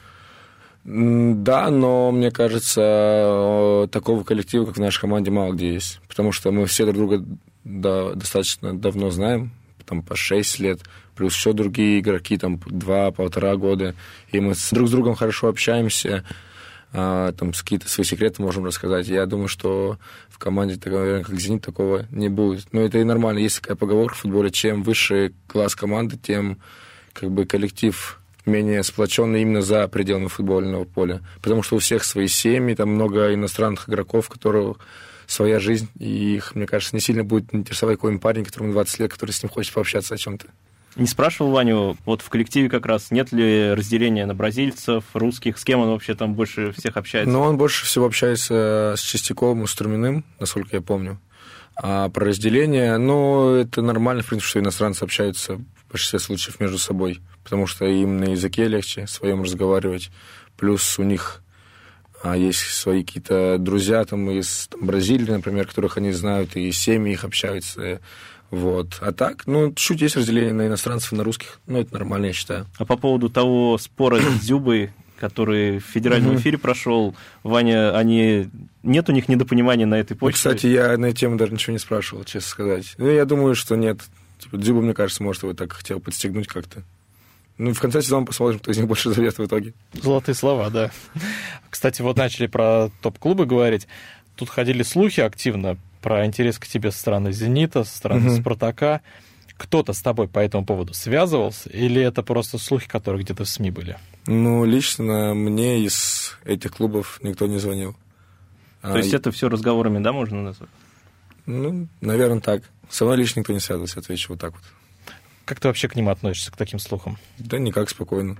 Speaker 4: Да, но мне кажется, такого коллектива, как в нашей команде, мало где есть. Потому что мы все друг друга да, достаточно давно знаем, там по 6 лет, плюс еще другие игроки, там два-полтора года. И мы с- друг с другом хорошо общаемся, там с- какие-то свои секреты можем рассказать. Я думаю, что в команде, наверное, как «Зенит», такого не будет. Но это и нормально. Есть такая поговорка в футболе, чем выше класс команды, тем как бы коллектив менее сплоченный именно за пределами футбольного поля. Потому что у всех свои семьи, там много иностранных игроков, которых своя жизнь, и их, мне кажется, не сильно будет интересовать какой-нибудь парень, которому 20 лет, который с ним хочет пообщаться о чем-то.
Speaker 3: Не спрашивал Ваню, вот в коллективе как раз нет ли разделения на бразильцев, русских, с кем он вообще там больше всех общается?
Speaker 4: Но он больше всего общается с Чистяковым и Струmiным, насколько я помню. А про разделение, ну, это нормально, в принципе, что иностранцы общаются в большинстве случаев между собой, потому что им на языке легче своем разговаривать. Плюс у них а, есть свои какие-то друзья там из там, Бразилии, например, которых они знают, и семьи их общаются. Вот. А так, ну, чуть есть разделение на иностранцев и на русских. Ну, это нормально, я считаю.
Speaker 3: А по поводу того спора с Дзюбой, который в федеральном эфире прошел, Ваня, они нет у них недопонимания на этой
Speaker 4: Ну,
Speaker 3: почве?
Speaker 4: кстати, я на эту тему даже ничего не спрашивал, честно сказать. Ну, я думаю, что нет. Типа, Дзюба, мне кажется, может, его так хотел подстегнуть как-то. Ну, в конце сезона посмотрим, кто из них больше забьет в итоге.
Speaker 2: Золотые слова, да. Кстати, вот начали про топ-клубы говорить. Тут ходили слухи активно про интерес к тебе со стороны «Зенита», со стороны
Speaker 4: Мгм.
Speaker 2: «Спартака». Кто-то с тобой по этому поводу связывался? Или это просто слухи, которые где-то в СМИ были?
Speaker 4: Ну, лично мне из этих клубов никто не звонил. А,
Speaker 3: То есть это все разговорами, да, можно назвать?
Speaker 4: Ну, наверное, так. Со мной лично никто не связывался, отвечу вот так вот.
Speaker 2: Как ты вообще к ним относишься, к таким слухам?
Speaker 4: Да никак, спокойно.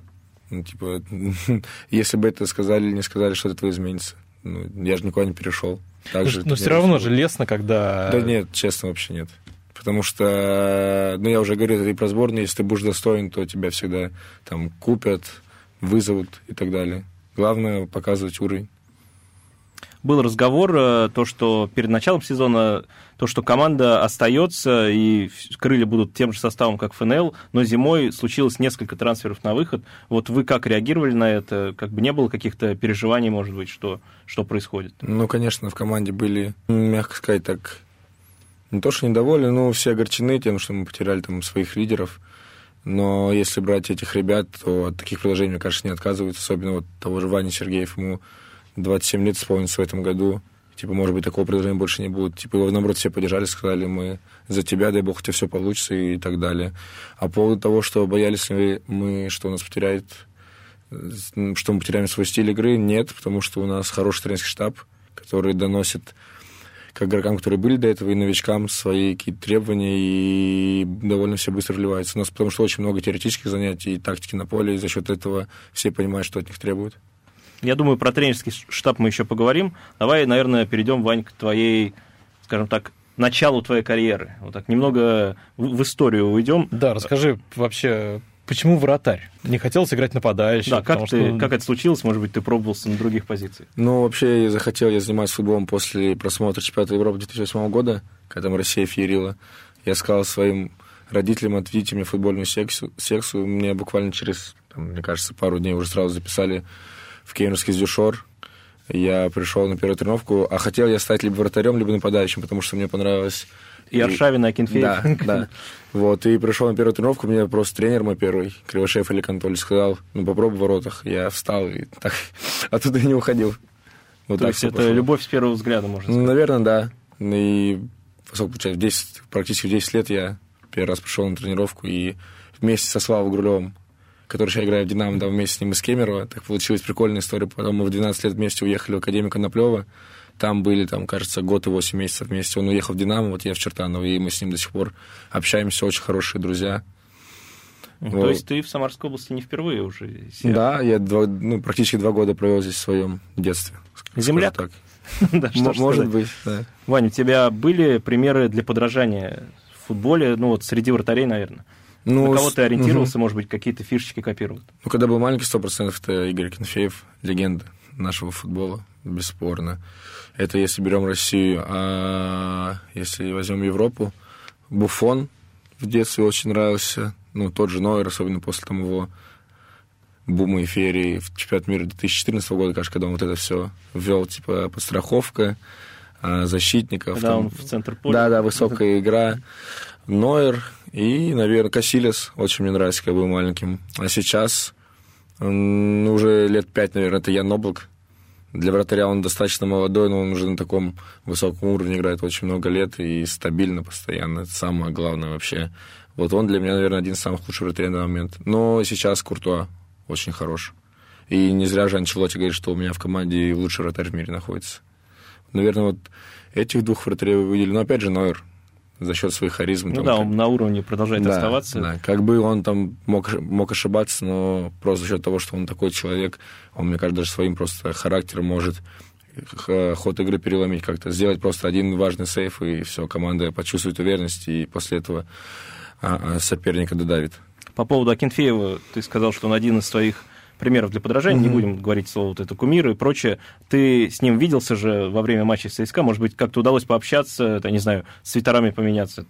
Speaker 4: Ну, типа, если бы это сказали или не сказали, что от этого изменится. Ну, я же никуда не перешел. Так
Speaker 2: Ну, Но
Speaker 4: не
Speaker 2: все равно же лестно, когда...
Speaker 4: Да нет, честно, вообще нет. Потому что, ну, я уже говорил, это и про сборную, если ты будешь достоин, то тебя всегда там купят, вызовут и так далее. Главное показывать уровень.
Speaker 3: Был разговор, э, то, что перед началом сезона, то, что команда остается и крылья будут тем же составом, как ФНЛ, но зимой случилось несколько трансферов на выход. Вот вы как реагировали на это? Как бы не было каких-то переживаний, может быть, что, что происходит?
Speaker 4: Ну, конечно, в команде были, мягко сказать так, не то что недовольны, но все огорчены тем, что мы потеряли там своих лидеров. Но если брать этих ребят, то от таких предложений, мне кажется, не отказываются. Особенно вот того же Вани Сергеев, ему 27 лет исполнится в этом году. Типа, может быть, такого предложения больше не будет. Типа, его, наоборот, все поддержали, сказали, мы за тебя, дай бог, у тебя все получится и так далее. А по поводу того, что боялись ли мы, что у нас потеряет, э, что мы потеряем свой стиль игры, нет, потому что у нас хороший тренерский штаб, который доносит как игрокам, которые были до этого, и новичкам свои какие-то требования, и довольно все быстро вливается. У нас потому что очень много теоретических занятий и тактики на поле, и за счет этого все понимают, что от них требуют.
Speaker 3: Я думаю, про тренерский штаб мы еще поговорим. Давай, наверное, перейдем, Вань, к твоей, скажем так, началу твоей карьеры. Вот так немного в в историю уйдем.
Speaker 2: Да, расскажи вообще, почему вратарь? Не хотелось играть нападающим?
Speaker 3: Да, как, ты,
Speaker 2: что-
Speaker 3: как это случилось? Может быть, ты пробовался на других позициях?
Speaker 4: Ну, вообще, я захотел я заниматься футболом после просмотра чемпионата Европы 2008 года, когда там Россия феерила. Я сказал своим родителям, отведите мне футбольную секцию. секцию. Мне буквально через, там, мне кажется, пару дней уже сразу записали в Кемеровский Дюшор. Я пришел на первую тренировку, а хотел я стать либо вратарем, либо нападающим, потому что мне понравилось...
Speaker 3: И Аршавин, и Акинфеев.
Speaker 4: Да, да. Вот, и пришел на первую тренировку, мне просто тренер мой первый, Кривошеев Олег Анатольевич, сказал, ну, попробуй в воротах. Я встал и так оттуда и не уходил. Вот
Speaker 3: То есть это
Speaker 4: пошло.
Speaker 3: любовь с первого взгляда, можно сказать.
Speaker 4: Наверное, да. И сколько получается, в 10, практически в 10 лет я первый раз пришел на тренировку и вместе со Славой Грулевым, который сейчас играет в «Динамо», да, вместе с ним из Кемерово. Так получилась прикольная история. Потом мы в 12 лет вместе уехали в Академию Коноплева. Там были, там, кажется, год и 8 месяцев вместе. Он уехал в «Динамо», вот я в Чертаново, и мы с ним до сих пор общаемся, очень хорошие друзья.
Speaker 3: То
Speaker 4: Вот.
Speaker 3: есть ты в Самарской области не впервые уже? себя-
Speaker 4: Да, я два, ну, практически два года провел здесь в своем детстве.
Speaker 3: Земляк?
Speaker 4: Так.
Speaker 3: Да, что
Speaker 4: Может
Speaker 3: сказать.
Speaker 4: быть, да.
Speaker 3: Ваня, у тебя были примеры для подражания футболе, ну вот среди вратарей, наверное?
Speaker 4: Ну,
Speaker 3: На кого ты ориентировался,
Speaker 4: мгм.
Speaker 3: может быть, какие-то фишечки копировал?
Speaker 4: Ну, когда был маленький, сто процентов это Игорь Кенфеев, легенда нашего футбола, бесспорно. Это если берем Россию, а если возьмем Европу, Буфон в детстве очень нравился, ну, тот же Нойер, особенно после там его бума и феерии в чемпионат мира 2014 года, кажется, когда он вот это все ввел, типа, подстраховка а, защитников.
Speaker 3: Когда
Speaker 4: там-
Speaker 3: он в центр поля?
Speaker 4: Да, да, высокая игра. Нойер и, наверное, Касилес очень мне нравится, когда был маленьким. А сейчас ну, уже лет пять, наверное, это Ян Облак. Для вратаря он достаточно молодой, но он уже на таком высоком уровне играет очень много лет и стабильно постоянно. Это самое главное вообще. Вот он для меня, наверное, один из самых лучших вратарей на момент. Но сейчас Куртуа очень хорош. И не зря же Анчелоти говорит, что у меня в команде лучший вратарь в мире находится. Наверное, вот этих двух вратарей вы выделили. Но опять же, Нойер за счет своей харизмы.
Speaker 3: Ну
Speaker 4: там
Speaker 3: да,
Speaker 4: как-
Speaker 3: он на уровне продолжает
Speaker 4: да,
Speaker 3: оставаться.
Speaker 4: да. Как бы он там мог, мог ошибаться, но просто за счет того, что он такой человек, он, мне кажется, даже своим просто характером может ход игры переломить как-то, сделать просто один важный сейф, и все, команда почувствует уверенность, и после этого а, а, соперника додавит.
Speaker 3: По поводу Акинфеева, ты сказал, что он один из твоих примеров для подражания, не
Speaker 4: Мгм.
Speaker 3: будем говорить слово вот это кумир и прочее. Ты с ним виделся же во время матча с ЦСКА, может быть, как-то удалось пообщаться, это, не знаю, свитерами поменяться?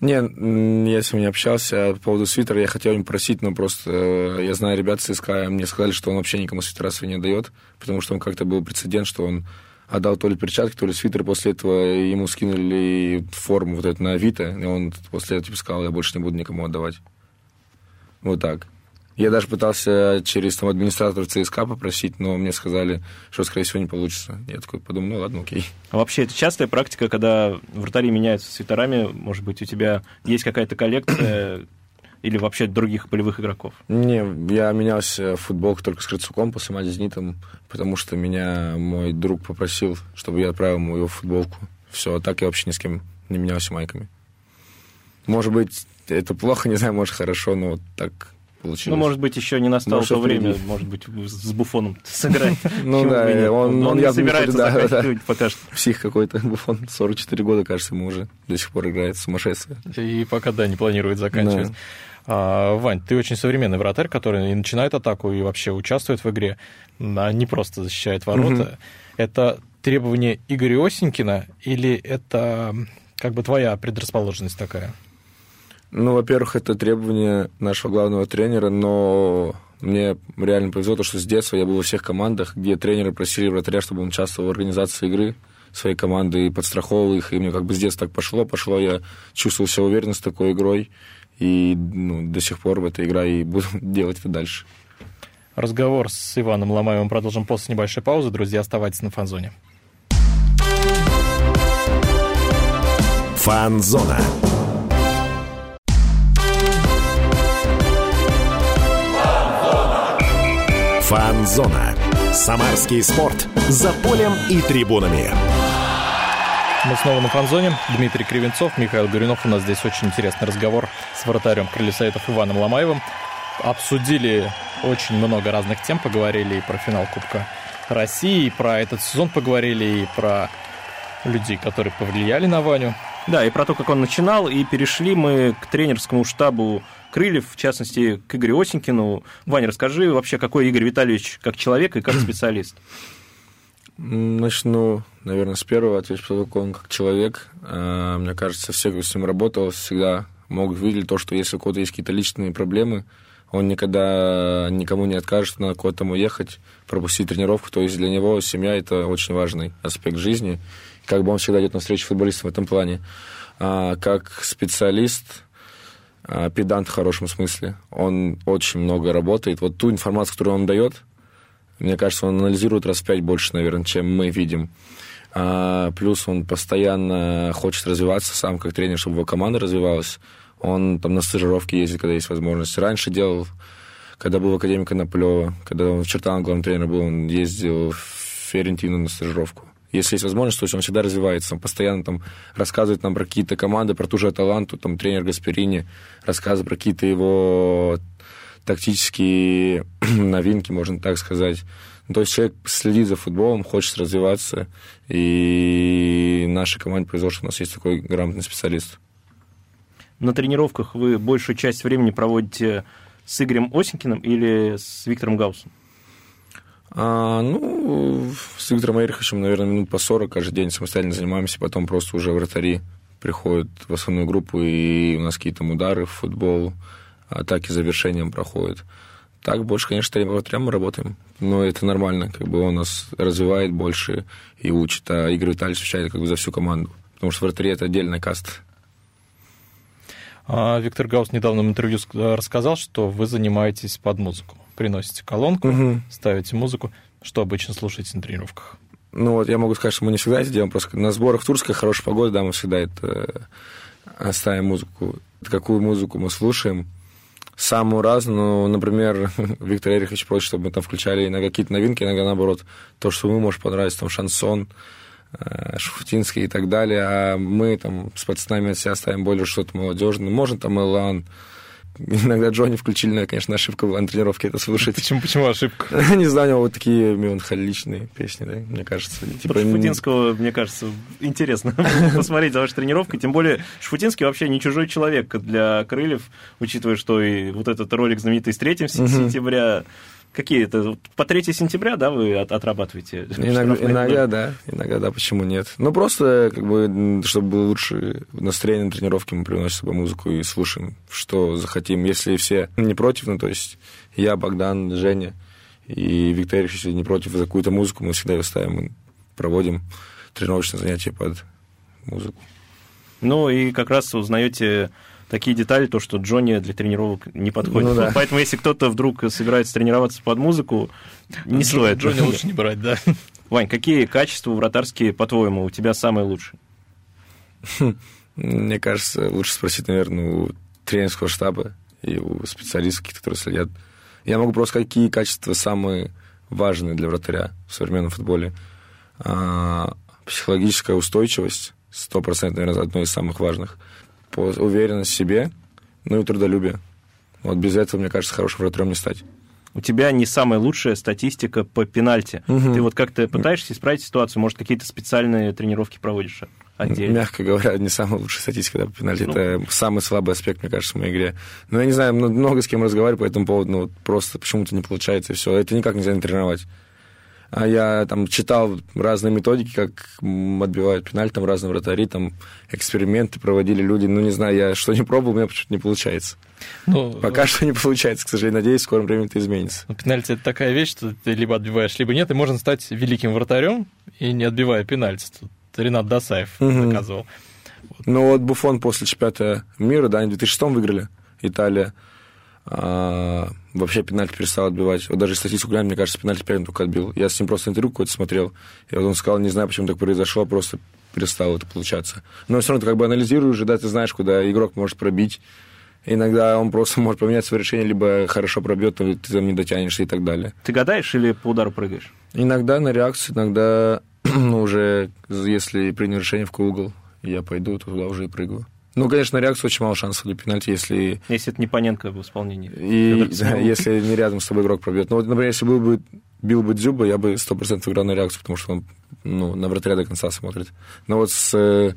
Speaker 4: Не, я с ним не общался. А По поводу свитера я хотел им просить, но просто э, я знаю ребят с мне сказали, что он вообще никому свитера свои не дает, потому что он как-то был прецедент, что он отдал то ли перчатки, то ли свитер, после этого ему скинули форму вот эту на Авито, и он после этого типа, сказал, я больше не буду никому отдавать. Вот так. Я даже пытался через там, администратора ЦСКА попросить, но мне сказали, что, скорее всего, не получится. Я такой подумал, ну ладно, окей.
Speaker 3: А вообще, это частая практика, когда вратари меняются свитерами, может быть, у тебя есть какая-то коллекция или вообще других полевых игроков?
Speaker 4: Не, я менялся в футболку только с Крыцуком после матча с Зенитом, потому что меня мой друг попросил, чтобы я отправил ему его футболку. Все, а так я вообще ни с кем не менялся майками. Может быть, это плохо, не знаю, может, хорошо, но вот так получилось.
Speaker 3: Ну, может быть, еще не настало
Speaker 4: Может,
Speaker 3: то время, может быть, с Буфоном сыграть.
Speaker 4: Ну да, он-
Speaker 3: не собирается
Speaker 4: да,
Speaker 3: пока что.
Speaker 4: Псих какой-то, Буфон, 44 года, кажется, ему уже до сих пор играет, сумасшествие.
Speaker 2: И пока, да, не планирует заканчивать. А, Вань, ты очень современный вратарь, который и начинает атаку, и вообще участвует в игре, а не просто защищает ворота. Это требование Игоря Осенькина или это как бы твоя предрасположенность такая?
Speaker 4: Ну, во-первых, это требование нашего главного тренера, но мне реально повезло, то, что с детства я был во всех командах, где тренеры просили вратаря, чтобы он участвовал в организации игры своей команды и подстраховывал их, и мне как бы с детства так пошло, пошло, я чувствовал себя уверенно с такой игрой, и ну, до сих пор в этой игре и буду делать это дальше.
Speaker 2: Разговор с Иваном Ломаевым продолжим после небольшой паузы. Друзья, оставайтесь на фанзоне.
Speaker 1: Фанзона. Фанзона. Самарский спорт. За полем и трибунами.
Speaker 2: Мы снова на фанзоне. Дмитрий Кривенцов, Михаил Горюнов. У нас здесь очень интересный разговор с вратарем Крылья Иваном Ломаевым. Обсудили очень много разных тем, поговорили и про финал Кубка России, и про этот сезон поговорили, и про людей, которые повлияли на Ваню.
Speaker 3: Да, и про то, как он начинал, и перешли мы к тренерскому штабу Крыльев, в частности, к Игорю Осенькину. Ваня, расскажи вообще, какой Игорь Витальевич как человек и как специалист.
Speaker 4: Начну, наверное, с первого отвечу, поскольку он как человек. А, Мне кажется, все, кто с ним работал, всегда могут видеть то, что если у кого-то есть какие-то личные проблемы, он никогда никому не откажет, надо куда-то там уехать, пропустить тренировку. То есть для него семья – это очень важный аспект жизни. Как бы он всегда идет навстречу футболистам в этом плане. А как специалист, педант в хорошем смысле, он очень много работает. Вот ту информацию, которую он дает, мне кажется, он анализирует раз в пять больше, наверное, чем мы видим. А, плюс он постоянно хочет развиваться сам как тренер, чтобы его команда развивалась. Он там на стажировке ездит, когда есть возможность. Раньше делал, когда был в Академии Коноплева, когда он в Чертаново главным тренером был, он ездил в Ферентину на стажировку. Если есть возможность, то есть он всегда развивается. Он постоянно там рассказывает нам про какие-то команды, про ту же Аталанту, там тренер Гасперини рассказывает про какие-то его тактические новинки, можно так сказать. Ну, То есть человек следит за футболом, хочет развиваться, и нашей команде повезло, что у нас есть такой грамотный специалист.
Speaker 3: на тренировках вы большую часть времени проводите с Игорем Осенькиным или с Виктором Гаусом?
Speaker 4: А, ну, с Виктором Эриховичем, наверное, минут по 40 каждый день самостоятельно занимаемся, потом просто уже вратари приходят в основную группу, и у нас какие-то удары в футбол, атаки завершением проходят. Так больше, конечно, тренером вратарям мы работаем. Но это нормально, как бы он нас развивает больше и учит, а Игорь Витальевич отвечает как бы за всю команду. Потому что вратари – это отдельная каста.
Speaker 2: Виктор Гаус в интервью рассказал, что вы занимаетесь под музыку. Приносите колонку, угу. ставите музыку. Что обычно слушаете на тренировках?
Speaker 4: Ну вот я могу сказать, что мы не всегда это делаем, просто на сборах Турской хорошая погода, да, мы всегда это э, ставим музыку. Какую музыку мы слушаем? Самую разную, например, Виктор Эрихович просит, чтобы мы там включали иногда какие-то новинки, иногда наоборот, то, что ему может понравиться, там шансон, Э, и так далее, а мы там с пацанами от себя ставим более что-то молодежное. Можно там Элан, Иногда Джонни включили, но, конечно, ошибка была на тренировке это слушать.
Speaker 2: Почему, почему ошибка?
Speaker 4: Не знаю, у него вот такие меланхоличные песни, да, мне кажется.
Speaker 3: Типа, Про Шафутинского, мне кажется, интересно посмотреть за вашей тренировкой. Тем более, Шафутинский вообще не чужой человек для Крыльев, учитывая, что и вот этот ролик знаменитый с 3 сентября Какие это? По 3 сентября, да, вы от, отрабатываете?
Speaker 4: Иногда, иногда, да. Иногда, да, почему нет? Ну, просто, как бы, чтобы было лучше настроение на тренировке, мы приносим с собой музыку и слушаем, что захотим. Если все не против, ну, то есть я, Богдан, Женя и Виктор Ильич, если не против за какую-то музыку, мы всегда ее ставим и проводим тренировочные занятия под музыку.
Speaker 3: Ну, и как раз узнаете такие детали, то, что Джонни для тренировок не подходит. Ну, да. Поэтому, если кто-то вдруг собирается тренироваться под музыку, не Джо, стоит.
Speaker 2: Джонни лучше не брать, да.
Speaker 3: Вань, какие качества вратарские, по-твоему, у тебя самые лучшие?
Speaker 4: Мне кажется, лучше спросить, наверное, у тренерского штаба и у специалистов, которые следят. Я могу просто сказать, какие качества самые важные для вратаря в современном футболе. А, психологическая устойчивость, сто процентов, наверное, одно из самых важных уверенность в себе, ну и трудолюбие. Вот без этого, мне кажется, хорошим вратарем не стать.
Speaker 3: У тебя не самая лучшая статистика по пенальти. Угу. Ты вот как-то пытаешься исправить ситуацию, может, какие-то специальные тренировки проводишь отдельно?
Speaker 4: Мягко говоря, не самая лучшая статистика да, по пенальти. Ну. Это самый слабый аспект, мне кажется, в моей игре. Но я не знаю, много с кем разговариваю по этому поводу, но вот просто почему-то не получается, и все. Это никак нельзя не тренировать. А я там читал разные методики, как отбивают пеналь, там разные вратари, там эксперименты проводили люди. Ну, не знаю, я что не пробовал, у меня почему-то не получается. Ну, Пока что не получается, к сожалению. Надеюсь, в скором времени это изменится.
Speaker 2: Ну, пенальти – это такая вещь, что ты либо отбиваешь, либо нет, и можно стать великим вратарем и не отбивая пенальти. Тут Ренат Досаев угу. доказывал.
Speaker 4: Вот. Ну, вот Буфон после чемпионата мира, да, они в 2006 выиграли, Италия – а, вообще пенальти перестал отбивать. Вот даже статистику глянь, мне кажется, пенальти первым только отбил. Я с ним просто интервью какое-то смотрел, и вот он сказал, не знаю, почему так произошло, просто перестало это получаться. Но все равно ты как бы анализируешь, да, ты знаешь, куда игрок может пробить. Иногда он просто может поменять свое решение, либо хорошо пробьет, или ты там не дотянешься и так далее.
Speaker 3: Ты гадаешь или по удару прыгаешь?
Speaker 4: Иногда на реакцию, иногда ну, уже, если принял решение в какой угол, я пойду, туда уже и прыгаю. Ну, конечно, на реакцию очень мало шансов для пенальти, если...
Speaker 3: Если это не Паненко в исполнении.
Speaker 4: И, да, если не рядом с тобой игрок пробьет. Ну, вот, например, если был бы, бил бы Дзюба, я бы 100% играл на реакцию, потому что он ну, на вратаря до конца смотрит. Но вот с э,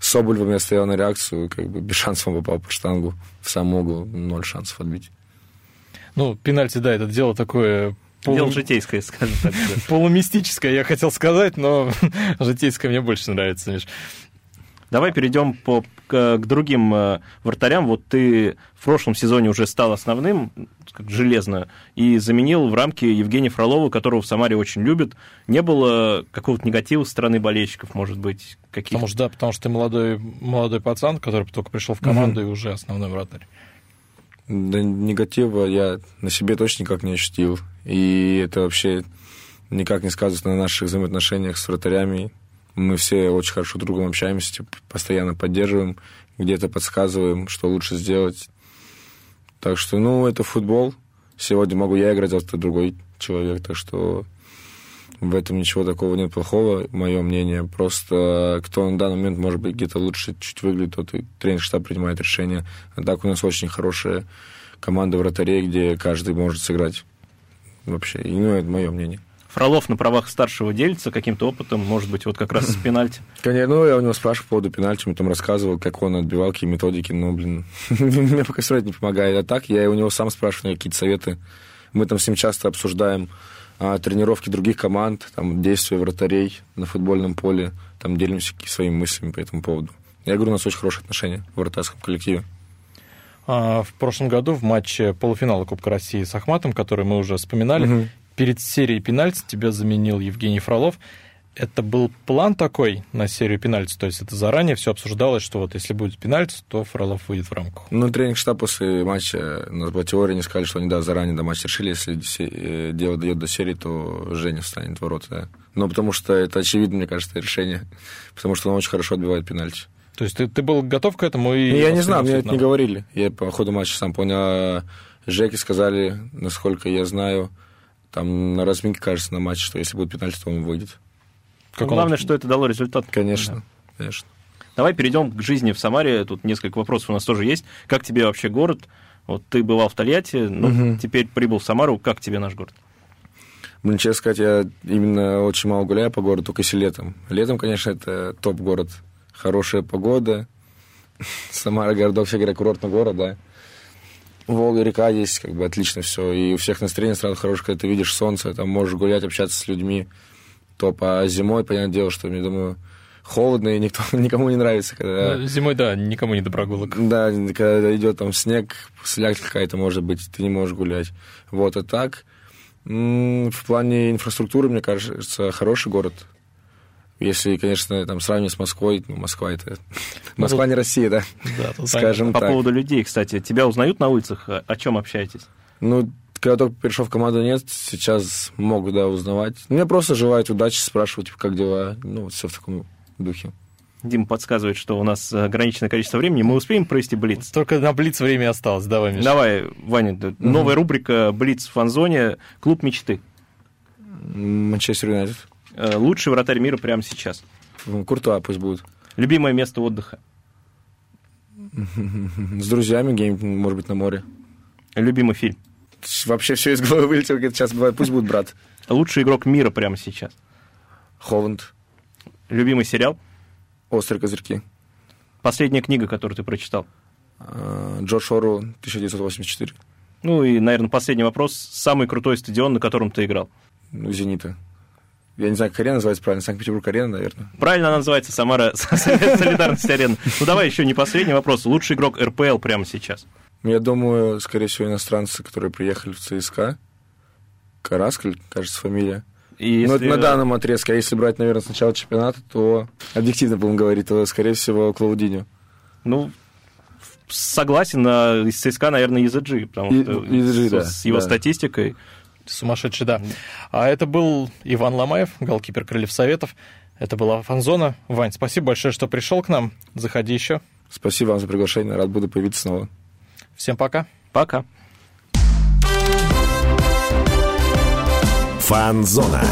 Speaker 4: Соболевым я стоял на реакцию, как бы без шансов он попал по штангу в сам угол, ноль шансов отбить.
Speaker 2: Ну, пенальти, да, это дело такое
Speaker 3: Полу... Дело житейское, скажем так.
Speaker 2: Полумистическое, я хотел сказать, но житейское мне больше нравится, Миш.
Speaker 3: Давай перейдем по, к, к другим э, вратарям. Вот ты в прошлом сезоне уже стал основным, как железно, и заменил в рамке Евгения Фролова, которого в Самаре очень любят. Не было какого-то негатива со стороны болельщиков, может быть, каких
Speaker 2: Потому что, да, потому что ты молодой, молодой пацан, который только пришел в команду угу. и уже основной вратарь.
Speaker 4: Да, негатива я на себе точно никак не ощутил. И это вообще никак не сказывается на наших взаимоотношениях с вратарями мы все очень хорошо друг другом общаемся, типа, постоянно поддерживаем, где-то подсказываем, что лучше сделать. Так что, ну, это футбол. Сегодня могу я играть, завтра другой человек. Так что в этом ничего такого нет плохого, мое мнение. Просто кто на данный момент, может быть, где-то лучше чуть выглядит, тот и тренер штаб принимает решение. А так у нас очень хорошая команда вратарей, где каждый может сыграть вообще. И, ну, это мое мнение.
Speaker 3: Фролов на правах старшего делится каким-то опытом, может быть, вот как раз с пенальти.
Speaker 4: Конечно, ну, я у него спрашивал по поводу пенальти, мне там рассказывал, как он отбивал, какие методики, но, блин, мне пока все не помогает. А так, я у него сам спрашиваю какие-то советы. Мы там с ним часто обсуждаем а, тренировки других команд, там, действия вратарей на футбольном поле, там, делимся своими мыслями по этому поводу. Я говорю, у нас очень хорошие отношения в вратарском коллективе.
Speaker 2: А, в прошлом году в матче полуфинала Кубка России с Ахматом, который мы уже вспоминали, угу. Перед серией пенальти тебя заменил Евгений Фролов. Это был план такой на серию пенальти, то есть это заранее все обсуждалось, что вот если будет пенальти, то Фролов выйдет в рамках.
Speaker 4: Ну, тренинг штаб после матча, у нас была теория, не сказали, что они, да, заранее до матча решили, если э, дело дойдет до серии, то Женя встанет в ворота, да. Но потому что это очевидно, мне кажется, решение, потому что он очень хорошо отбивает пенальти.
Speaker 2: То есть ты, ты был готов к этому? И
Speaker 4: я не знаю, мне это не говорили. Я по ходу матча сам понял. А Жеки сказали, насколько я знаю, там на разминке, кажется, на матче, что если будет пенальти, то он выйдет.
Speaker 3: Как ну, Главное, он... что это дало результат.
Speaker 4: Конечно, да. конечно.
Speaker 3: Давай перейдем к жизни в Самаре. Тут несколько вопросов у нас тоже есть. Как тебе вообще город? Вот ты бывал в Тольятти, ну, угу. теперь прибыл в Самару. Как тебе наш город?
Speaker 4: Блин, честно сказать, я именно очень мало гуляю по городу, только если летом. Летом, конечно, это топ-город хорошая погода. Самара городок, все говорят, курортный город, да. Волга, река есть, как бы отлично все. И у всех настроение сразу хорошее, когда ты видишь солнце, там можешь гулять, общаться с людьми. Топ. А зимой, понятное дело, что, я думаю, холодно, и никто, никому не нравится. Когда...
Speaker 2: Ну, зимой, да, никому не до прогулок.
Speaker 4: Да, когда идет там снег, слякоть какая-то может быть, ты не можешь гулять. Вот, а так, в плане инфраструктуры, мне кажется, хороший город. Если, конечно, там сравнивать с Москвой, ну, Москва это... Ну, Москва не Россия, да?
Speaker 3: Да, скажем По так. поводу людей, кстати, тебя узнают на улицах? О чем общаетесь?
Speaker 4: Ну, когда только перешел в команду, нет, сейчас могут, да, узнавать. Мне просто желают удачи, спрашивают, типа, как дела, ну, вот все в таком духе.
Speaker 3: Дим подсказывает, что у нас ограниченное количество времени. Мы успеем провести Блиц?
Speaker 2: Только на Блиц время осталось. Давай, Миша.
Speaker 3: Давай, Ваня. Угу. Новая рубрика Блиц в фанзоне. Клуб мечты.
Speaker 4: Манчестер Юнайтед.
Speaker 3: Э, лучший вратарь мира прямо сейчас?
Speaker 4: Куртуа пусть будет.
Speaker 3: Любимое место отдыха?
Speaker 4: С друзьями где-нибудь, может быть, на море.
Speaker 3: Любимый фильм?
Speaker 4: Вообще все из головы вылетело, как сейчас бывает. Пусть будет брат.
Speaker 3: Лучший игрок мира прямо сейчас?
Speaker 4: Холланд.
Speaker 3: Любимый сериал?
Speaker 4: «Острые козырьки».
Speaker 3: Последняя книга, которую ты прочитал?
Speaker 4: А, Джордж Ору, 1984.
Speaker 3: Ну и, наверное, последний вопрос. Самый крутой стадион, на котором ты играл?
Speaker 4: Ну, «Зенита». Я не знаю, как арена называется правильно. Санкт-Петербург арена, наверное.
Speaker 3: Правильно она называется Самара Солидарность арена. Ну давай еще не последний вопрос. Лучший игрок РПЛ прямо сейчас?
Speaker 4: Я думаю, скорее всего, иностранцы, которые приехали в ЦСКА. Караскаль, кажется, фамилия. И ну, если... на данном отрезке, а если брать, наверное, с начала чемпионата, то объективно будем говорить, то, скорее всего, Клаудинho.
Speaker 3: Ну, согласен, а из ЦСКА, наверное, EZG, потому что EZG, с, да, с его да. статистикой
Speaker 2: Сумасшедший, да. А это был Иван Ломаев, голкипер Крыльев Советов. Это была Фанзона. Вань, спасибо большое, что пришел к нам. Заходи еще.
Speaker 4: Спасибо вам за приглашение. Рад буду появиться снова.
Speaker 2: Всем пока.
Speaker 3: Пока.
Speaker 1: Фанзона.